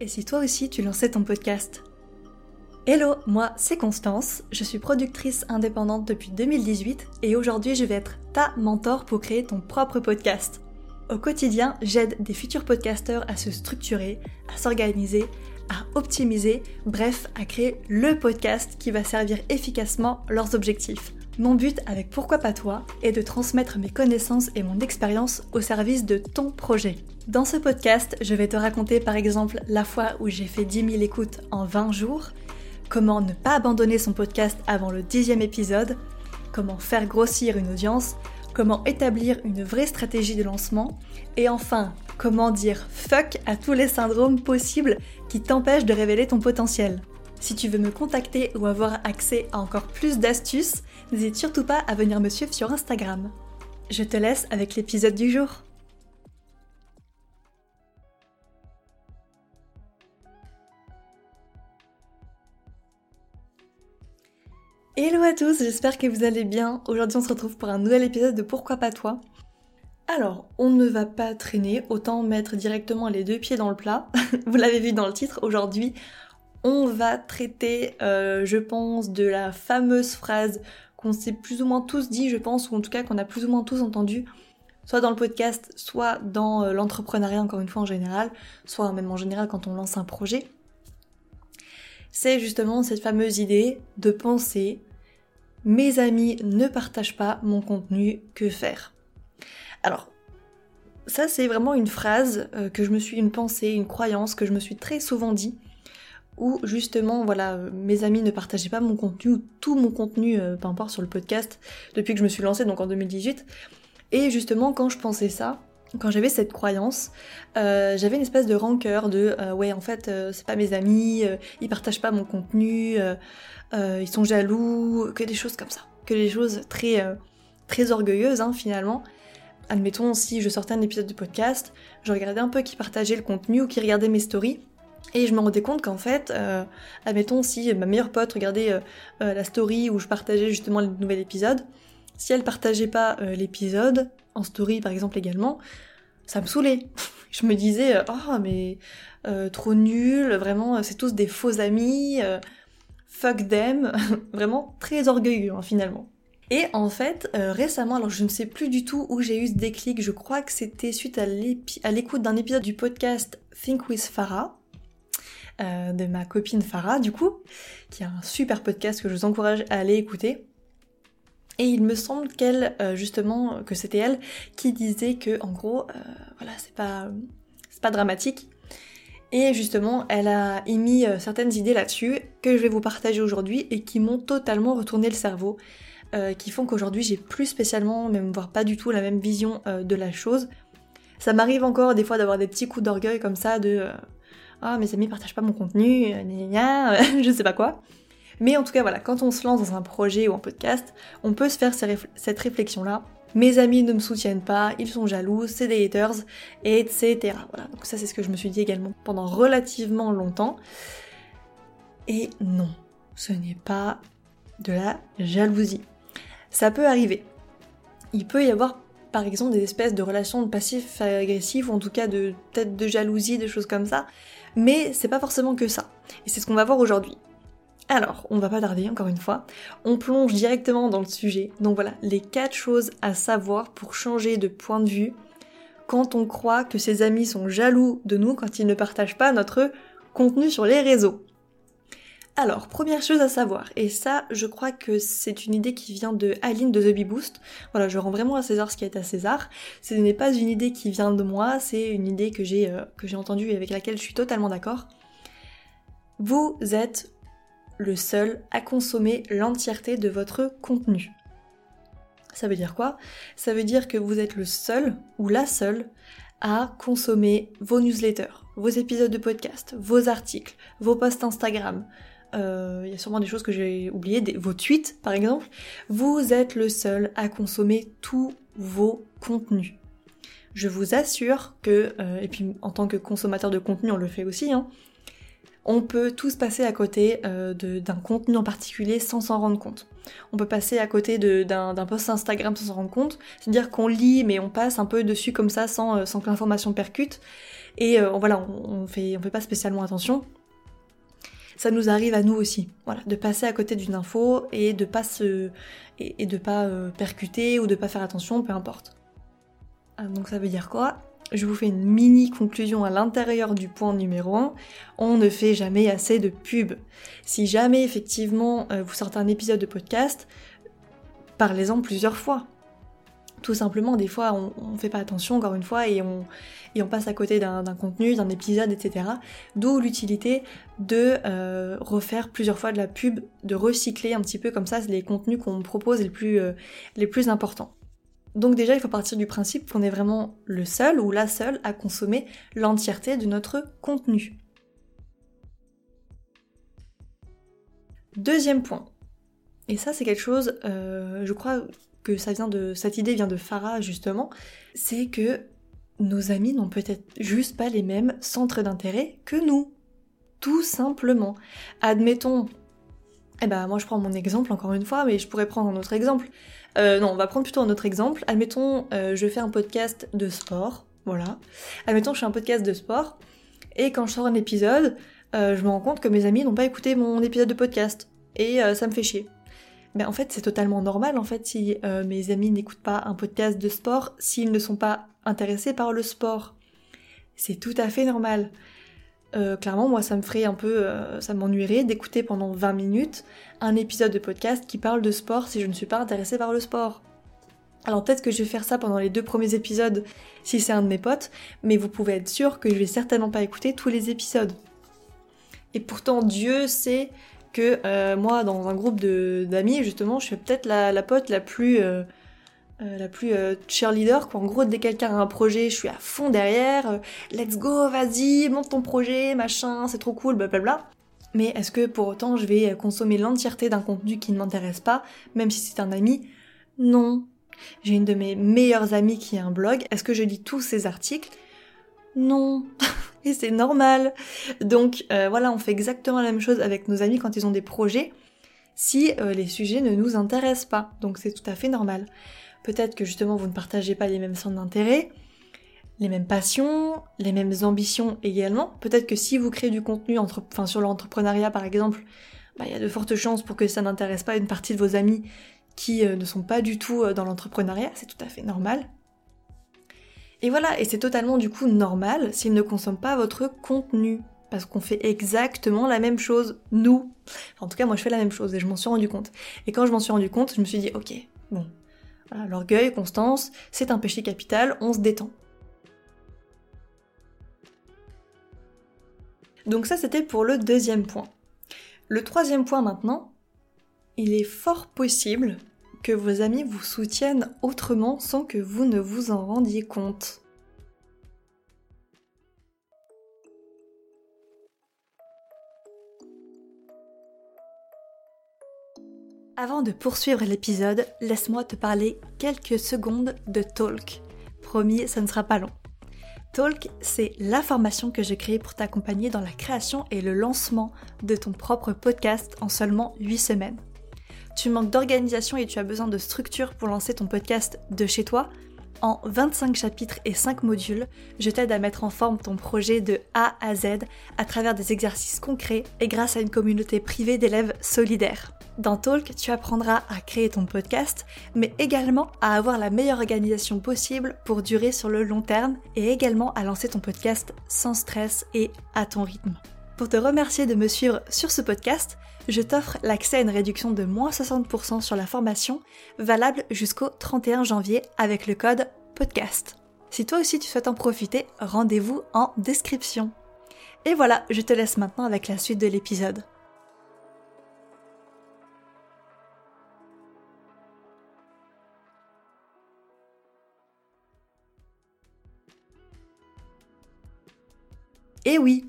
Et si toi aussi tu lançais ton podcast Hello, moi c'est Constance, je suis productrice indépendante depuis 2018 et aujourd'hui je vais être ta mentor pour créer ton propre podcast. Au quotidien, j'aide des futurs podcasteurs à se structurer, à s'organiser, à optimiser, bref, à créer le podcast qui va servir efficacement leurs objectifs. Mon but avec Pourquoi pas toi est de transmettre mes connaissances et mon expérience au service de ton projet. Dans ce podcast, je vais te raconter par exemple la fois où j'ai fait 10 000 écoutes en 20 jours, comment ne pas abandonner son podcast avant le dixième épisode, comment faire grossir une audience, comment établir une vraie stratégie de lancement, et enfin, comment dire fuck à tous les syndromes possibles qui t'empêchent de révéler ton potentiel. Si tu veux me contacter ou avoir accès à encore plus d'astuces, n'hésite surtout pas à venir me suivre sur Instagram. Je te laisse avec l'épisode du jour. Hello à tous, j'espère que vous allez bien. Aujourd'hui on se retrouve pour un nouvel épisode de Pourquoi pas toi? Alors, on ne va pas traîner, autant mettre directement les deux pieds dans le plat. Vous l'avez vu dans le titre, aujourd'hui, on va traiter, euh, je pense, de la fameuse phrase qu'on s'est plus ou moins tous dit, je pense, ou en tout cas qu'on a plus ou moins tous entendu, soit dans le podcast, soit dans euh, l'entrepreneuriat, encore une fois en général, soit même en général quand on lance un projet. C'est justement cette fameuse idée de penser mes amis ne partagent pas mon contenu, que faire? Alors, ça c'est vraiment une phrase euh, que je me suis, une pensée, une croyance que je me suis très souvent dit où justement, voilà, mes amis ne partageaient pas mon contenu, ou tout mon contenu, euh, peu importe, sur le podcast, depuis que je me suis lancée, donc en 2018. Et justement, quand je pensais ça, quand j'avais cette croyance, euh, j'avais une espèce de rancœur de euh, ouais en fait c'est pas mes amis, ils partagent pas mon contenu, ils sont jaloux, que des choses comme ça, que des choses très très orgueilleuses hein, finalement. Admettons si je sortais un épisode de podcast, je regardais un peu qui partageait le contenu ou qui regardait mes stories, et je me rendais compte qu'en fait, euh, admettons si ma meilleure pote regardait euh, euh, la story où je partageais justement le nouvel épisode, si elle partageait pas l'épisode, en story par exemple également, ça me saoulait. je me disais, oh mais trop nul, vraiment c'est tous des faux amis, fuck them, vraiment très orgueilleux hein, finalement. Et en fait, récemment, alors je ne sais plus du tout où j'ai eu ce déclic, je crois que c'était suite à l'écoute d'un épisode du podcast Think with Farah, euh, de ma copine Farah, du coup, qui a un super podcast que je vous encourage à aller écouter. Et il me semble qu'elle, euh, justement, que c'était elle qui disait que, en gros, euh, voilà, c'est pas, c'est pas dramatique. Et justement, elle a émis certaines idées là-dessus que je vais vous partager aujourd'hui et qui m'ont totalement retourné le cerveau, qui font qu'aujourd'hui j'ai plus spécialement, même voire pas du tout la même vision de la chose. Ça m'arrive encore des fois d'avoir des petits coups d'orgueil comme ça de ah mes amis partagent pas mon contenu, euh, je sais pas quoi. Mais en tout cas voilà, quand on se lance dans un projet ou un podcast, on peut se faire cette réflexion-là. Mes amis ne me soutiennent pas, ils sont jaloux, c'est des haters, etc. Voilà, donc ça c'est ce que je me suis dit également pendant relativement longtemps. Et non, ce n'est pas de la jalousie. Ça peut arriver. Il peut y avoir par exemple des espèces de relations de passif-agressif, ou en tout cas de peut-être de jalousie, des choses comme ça, mais c'est pas forcément que ça. Et c'est ce qu'on va voir aujourd'hui. Alors, on va pas tarder encore une fois, on plonge directement dans le sujet. Donc voilà, les quatre choses à savoir pour changer de point de vue quand on croit que ses amis sont jaloux de nous quand ils ne partagent pas notre contenu sur les réseaux. Alors, première chose à savoir, et ça, je crois que c'est une idée qui vient de Aline de The Bee Boost. Voilà, je rends vraiment à César ce qui est à César. Ce n'est pas une idée qui vient de moi, c'est une idée que j'ai euh, que j'ai entendue et avec laquelle je suis totalement d'accord. Vous êtes le seul à consommer l'entièreté de votre contenu. Ça veut dire quoi? Ça veut dire que vous êtes le seul ou la seule à consommer vos newsletters, vos épisodes de podcast, vos articles, vos posts Instagram, euh, il y a sûrement des choses que j'ai oubliées, vos tweets par exemple, vous êtes le seul à consommer tous vos contenus. Je vous assure que, euh, et puis en tant que consommateur de contenu on le fait aussi, hein, on peut tous passer à côté euh, d'un contenu en particulier sans s'en rendre compte. On peut passer à côté d'un post Instagram sans s'en rendre compte, c'est-à-dire qu'on lit mais on passe un peu dessus comme ça sans, que l'information percute. et voilà, on, fait, on fait pas spécialement attention. Ça nous arrive à nous aussi, voilà, de passer à côté d'une info et de pas se, et, de pas euh, percuter ou de pas faire attention, peu importe. Ah, donc ça veut dire quoi? Je vous fais une mini conclusion à l'intérieur du point numéro 1. On ne fait jamais assez de pub. Si jamais effectivement euh, vous sortez un épisode de podcast, parlez-en plusieurs fois. Tout simplement, des fois, on ne fait pas attention, encore une fois, et on, et on passe à côté d'un contenu, d'un épisode, etc. D'où l'utilité de euh, refaire plusieurs fois de la pub, de recycler un petit peu comme ça les contenus qu'on propose les plus, euh, les plus importants. Donc déjà, il faut partir du principe qu'on est vraiment le seul ou la seule à consommer l'entièreté de notre contenu. Deuxième point, et ça c'est quelque chose, euh, je crois que ça vient de cette idée vient de Farah justement, c'est que nos amis n'ont peut-être juste pas les mêmes centres d'intérêt que nous. Tout simplement. Admettons, eh ben moi je prends mon exemple encore une fois, mais je pourrais prendre un autre exemple. Euh, non, on va prendre plutôt un autre exemple. Admettons, euh, je fais un podcast de sport, voilà. Admettons, je fais un podcast de sport, et quand je sors un épisode, euh, je me rends compte que mes amis n'ont pas écouté mon épisode de podcast, et ça me fait chier. En fait, c'est totalement normal, en fait, si mes amis n'écoutent pas un podcast de sport, s'ils ne sont pas intéressés par le sport. C'est tout à fait normal. Euh, clairement, moi, ça me ferait un peu, euh, ça m'ennuierait d'écouter pendant 20 minutes un épisode de podcast qui parle de sport si je ne suis pas intéressée par le sport. Alors peut-être que je vais faire ça pendant les deux premiers épisodes si c'est un de mes potes, mais vous pouvez être sûr que je vais certainement pas écouter tous les épisodes. Et pourtant, Dieu sait que euh, moi, dans un groupe d'amis, justement, je suis peut-être la, pote la plus euh, la plus euh, cheerleader, quoi. En gros, dès quelqu'un a un projet, je suis à fond derrière. Euh, let's go, vas-y, monte ton projet, machin, c'est trop cool, blablabla. Mais est-ce que pour autant je vais consommer l'entièreté d'un contenu qui ne m'intéresse pas, même si c'est un ami? Non. J'ai une de mes meilleures amies qui a un blog. Est-ce que je lis tous ses articles? Non. C'est normal. Donc voilà, on fait exactement la même chose avec nos amis quand ils ont des projets, si les sujets ne nous intéressent pas. Donc c'est tout à fait normal. Peut-être que justement vous ne partagez pas les mêmes centres d'intérêt, les mêmes passions, les mêmes ambitions également. Peut-être que si vous créez du contenu sur l'entrepreneuriat par exemple, bah, il y a de fortes chances pour que ça n'intéresse pas une partie de vos amis qui euh, ne sont pas du tout euh, dans l'entrepreneuriat, c'est tout à fait normal. Et voilà, et c'est totalement du coup normal s'ils ne consomment pas votre contenu. Parce qu'on fait exactement la même chose, nous. en tout cas, moi je fais la même chose et je m'en suis rendu compte. Et quand je m'en suis rendu compte, je me suis dit, ok, bon, L'orgueil, Constance, c'est un péché capital, on se détend. Donc ça c'était pour le deuxième point. Le troisième point maintenant, il est fort possible que vos amis vous soutiennent autrement sans que vous ne vous en rendiez compte. Avant de poursuivre l'épisode, laisse-moi te parler quelques secondes de Talk. Promis, ça ne sera pas long. Talk, c'est la formation que j'ai créée pour t'accompagner dans la création et le lancement de ton propre podcast en seulement 8 semaines. Tu manques d'organisation et tu as besoin de structure pour lancer ton podcast de chez toi en 25 chapitres et 5 modules, je t'aide à mettre en forme ton projet de A à Z à travers des exercices concrets et grâce à une communauté privée d'élèves solidaires. Dans Talk, tu apprendras à créer ton podcast, mais également à avoir la meilleure organisation possible pour durer sur le long terme et également à lancer ton podcast sans stress et à ton rythme. Pour te remercier de me suivre sur ce podcast, je t'offre l'accès à une réduction de moins 60% sur la formation, valable jusqu'au 31 janvier avec le code podcast. Si toi aussi tu souhaites en profiter, rendez-vous en description. Et voilà, je te laisse maintenant avec la suite de l'épisode. Et oui,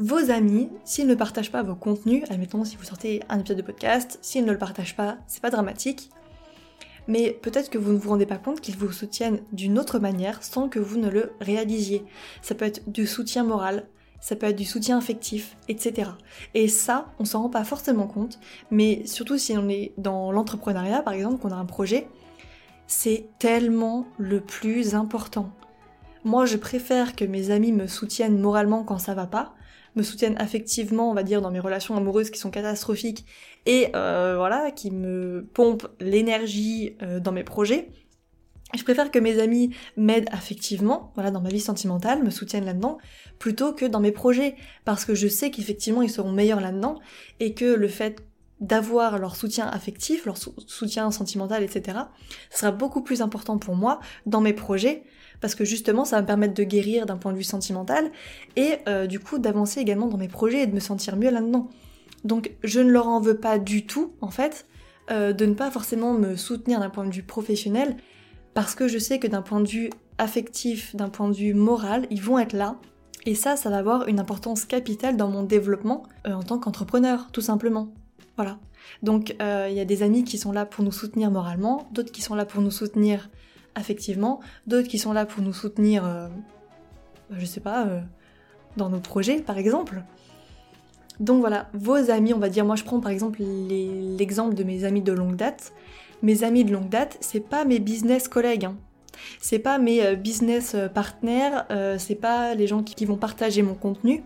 vos amis, s'ils ne partagent pas vos contenus, admettons si vous sortez un épisode de podcast, s'ils ne le partagent pas, c'est pas dramatique. Mais peut-être que vous ne vous rendez pas compte qu'ils vous soutiennent d'une autre manière sans que vous ne le réalisiez. Ça peut être du soutien moral, ça peut être du soutien affectif, etc. Et ça, on s'en rend pas forcément compte, mais surtout si on est dans l'entrepreneuriat, par exemple, qu'on a un projet, c'est tellement le plus important. Moi, je préfère que mes amis me soutiennent moralement quand ça va pas, me soutiennent affectivement, on va dire, dans mes relations amoureuses qui sont catastrophiques, et euh, voilà, qui me pompent l'énergie euh, dans mes projets. Je préfère que mes amis m'aident affectivement, voilà, dans ma vie sentimentale, me soutiennent là-dedans, plutôt que dans mes projets, parce que je sais qu'effectivement ils seront meilleurs là-dedans, et que le fait d'avoir leur soutien affectif, leur soutien sentimental, etc., sera beaucoup plus important pour moi dans mes projets, parce que justement ça va me permettre de guérir d'un point de vue sentimental, et euh, du coup d'avancer également dans mes projets et de me sentir mieux là-dedans. Donc je ne leur en veux pas du tout, en fait, euh, de ne pas forcément me soutenir d'un point de vue professionnel, parce que je sais que d'un point de vue affectif, d'un point de vue moral, ils vont être là. Et ça, ça va avoir une importance capitale dans mon développement euh, en tant qu'entrepreneur, tout simplement. Voilà. Donc il y a des amis qui sont là pour nous soutenir moralement, d'autres qui sont là pour nous soutenir affectivement, d'autres qui sont là pour nous soutenir, euh, je sais pas, euh, dans nos projets par exemple. Donc voilà, vos amis, on va dire, moi je prends par exemple l'exemple de mes amis de longue date. Mes amis de longue date, c'est pas mes business collègues. Hein. C'est pas mes euh, business partners, c'est pas les gens qui vont partager mon contenu,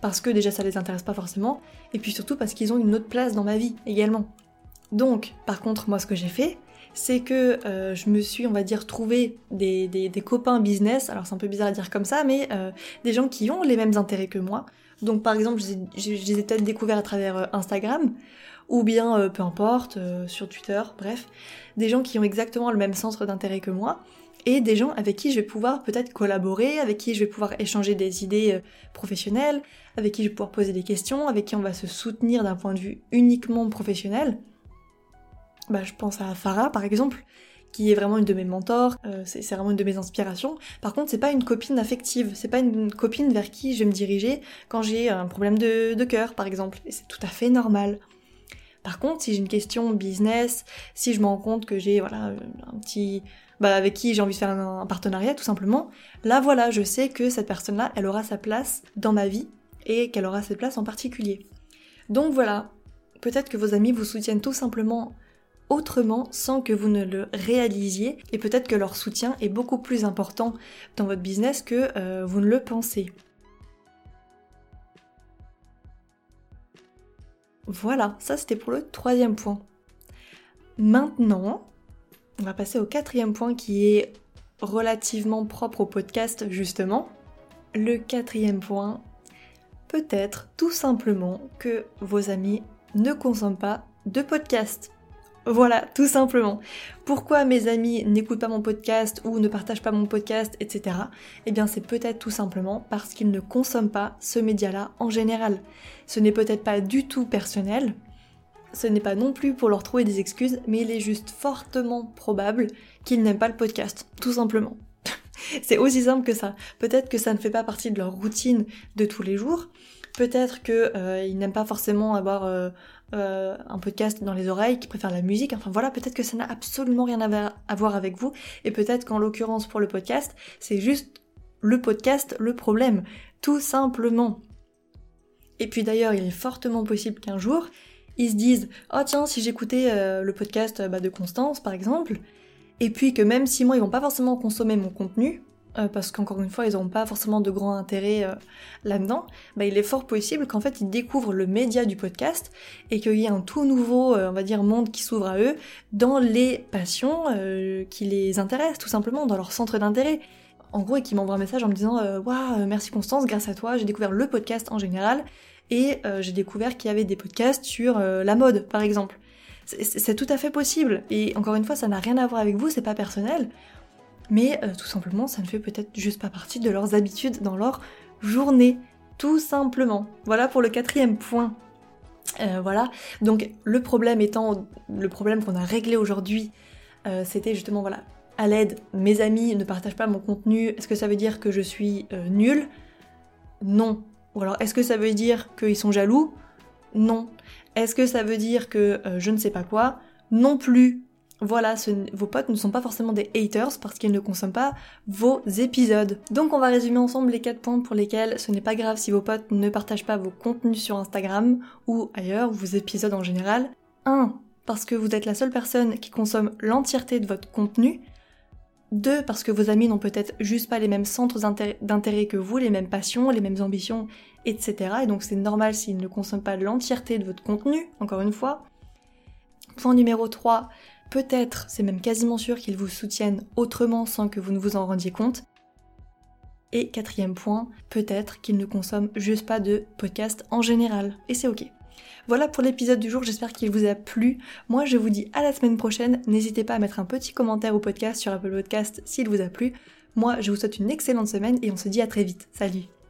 parce que déjà ça les intéresse pas forcément, et puis surtout parce qu'ils ont une autre place dans ma vie également. Donc, par contre, moi ce que j'ai fait, c'est que euh, je me suis, on va dire, trouvé des, copains business, alors c'est un peu bizarre à dire comme ça, mais euh, des gens qui ont les mêmes intérêts que moi. Donc par exemple, je, les ai peut-être découverts à travers euh, Instagram, ou bien, peu importe, sur Twitter, bref, des gens qui ont exactement le même centre d'intérêt que moi, et des gens avec qui je vais pouvoir peut-être collaborer, avec qui je vais pouvoir échanger des idées professionnelles, avec qui je vais pouvoir poser des questions, avec qui on va se soutenir d'un point de vue uniquement professionnel. Bah, je pense à Farah par exemple, qui est vraiment une de mes mentors, euh, c'est vraiment une de mes inspirations. Par contre, c'est pas une copine affective, c'est pas une copine vers qui je vais me diriger quand j'ai un problème de, de cœur, par exemple. Et c'est tout à fait normal. Par contre, si j'ai une question business, si je me rends compte que j'ai voilà un petit bah, avec qui j'ai envie de faire un, partenariat tout simplement, là voilà, je sais que cette personne-là, elle aura sa place dans ma vie et qu'elle aura cette place en particulier. Donc voilà, peut-être que vos amis vous soutiennent tout simplement autrement sans que vous ne le réalisiez et peut-être que leur soutien est beaucoup plus important dans votre business que euh, vous ne le pensez. Voilà, ça c'était pour le troisième point. Maintenant, on va passer au quatrième point qui est relativement propre au podcast justement. Le quatrième point, peut-être tout simplement que vos amis ne consomment pas de podcast. Voilà, tout simplement. Pourquoi mes amis n'écoutent pas mon podcast ou ne partagent pas mon podcast, etc. Eh bien, c'est peut-être tout simplement parce qu'ils ne consomment pas ce média-là en général. Ce n'est peut-être pas du tout personnel, ce n'est pas non plus pour leur trouver des excuses, mais il est juste fortement probable qu'ils n'aiment pas le podcast, tout simplement. c'est aussi simple que ça. Peut-être que ça ne fait pas partie de leur routine de tous les jours. Peut-être qu'ils euh, n'aiment pas forcément avoir euh, euh, un podcast dans les oreilles, qui préfèrent la musique. Enfin voilà, peut-être que ça n'a absolument rien à voir avec vous. Et peut-être qu'en l'occurrence pour le podcast, c'est juste le podcast le problème. Tout simplement. Et puis d'ailleurs, il est fortement possible qu'un jour, ils se disent Oh tiens, si j'écoutais euh, le podcast bah, de Constance par exemple, et puis que même si moi ils vont pas forcément consommer mon contenu, euh, parce qu'encore une fois, ils n'auront pas forcément de grand intérêt euh, là-dedans, bah, il est fort possible qu'en fait, ils découvrent le média du podcast et qu'il y ait un tout nouveau, euh, on va dire, monde qui s'ouvre à eux dans les passions qui les intéressent, tout simplement, dans leur centre d'intérêt. En gros, et qui m'envoient un message en me disant Waouh, merci Constance, grâce à toi, j'ai découvert le podcast en général et j'ai découvert qu'il y avait des podcasts sur la mode, par exemple. C'est tout à fait possible. Et encore une fois, ça n'a rien à voir avec vous, c'est pas personnel mais euh, tout simplement ça ne fait peut-être juste pas partie de leurs habitudes dans leur journée, tout simplement. Voilà pour le quatrième point. Euh, voilà, donc le problème étant, le problème qu'on a réglé aujourd'hui, euh, c'était justement, voilà, à l'aide, mes amis ne partagent pas mon contenu, est-ce que ça veut dire que je suis nulle? Non. Ou alors, est-ce que ça veut dire qu'ils sont jaloux? Non. Est-ce que ça veut dire que je ne sais pas quoi? Non plus. Voilà, vos potes ne sont pas forcément des haters parce qu'ils ne consomment pas vos épisodes. Donc on va résumer ensemble les 4 points pour lesquels ce n'est pas grave si vos potes ne partagent pas vos contenus sur Instagram ou ailleurs, vos épisodes en général. 1. Parce que vous êtes la seule personne qui consomme l'entièreté de votre contenu. Deux, parce que vos amis n'ont peut-être juste pas les mêmes centres d'intérêt que vous, les mêmes passions, les mêmes ambitions, etc. Et donc c'est normal s'ils ne consomment pas l'entièreté de votre contenu, encore une fois. Point numéro 3, peut-être, c'est même quasiment sûr qu'ils vous soutiennent autrement sans que vous ne vous en rendiez compte. Et quatrième point, peut-être qu'ils ne consomment juste pas de podcast en général. Et c'est ok. Voilà pour l'épisode du jour, j'espère qu'il vous a plu. Moi je vous dis à la semaine prochaine, n'hésitez pas à mettre un petit commentaire au podcast sur Apple Podcast s'il vous a plu. Moi je vous souhaite une excellente semaine et on se dit à très vite. Salut